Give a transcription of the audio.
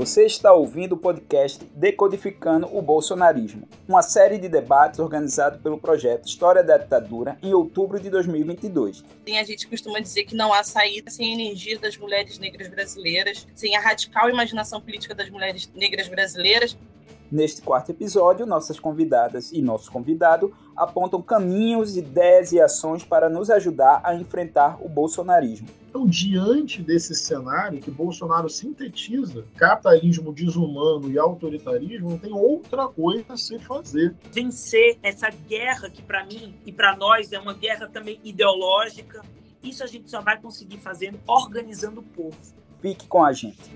Você está ouvindo o podcast Decodificando o Bolsonarismo, uma série de debates organizado pelo projeto História da Ditadura em outubro de 2022. A gente costuma dizer que não há saída sem a energia das mulheres negras brasileiras, sem a radical imaginação política das mulheres negras brasileiras. Neste quarto episódio, nossas convidadas e nosso convidado apontam caminhos, ideias e ações para nos ajudar a enfrentar o bolsonarismo. Então, diante desse cenário que Bolsonaro sintetiza capitalismo desumano e autoritarismo, não tem outra coisa a se fazer. Vencer essa guerra que, para mim e para nós, é uma guerra também ideológica, isso a gente só vai conseguir fazer organizando o povo. Fique com a gente.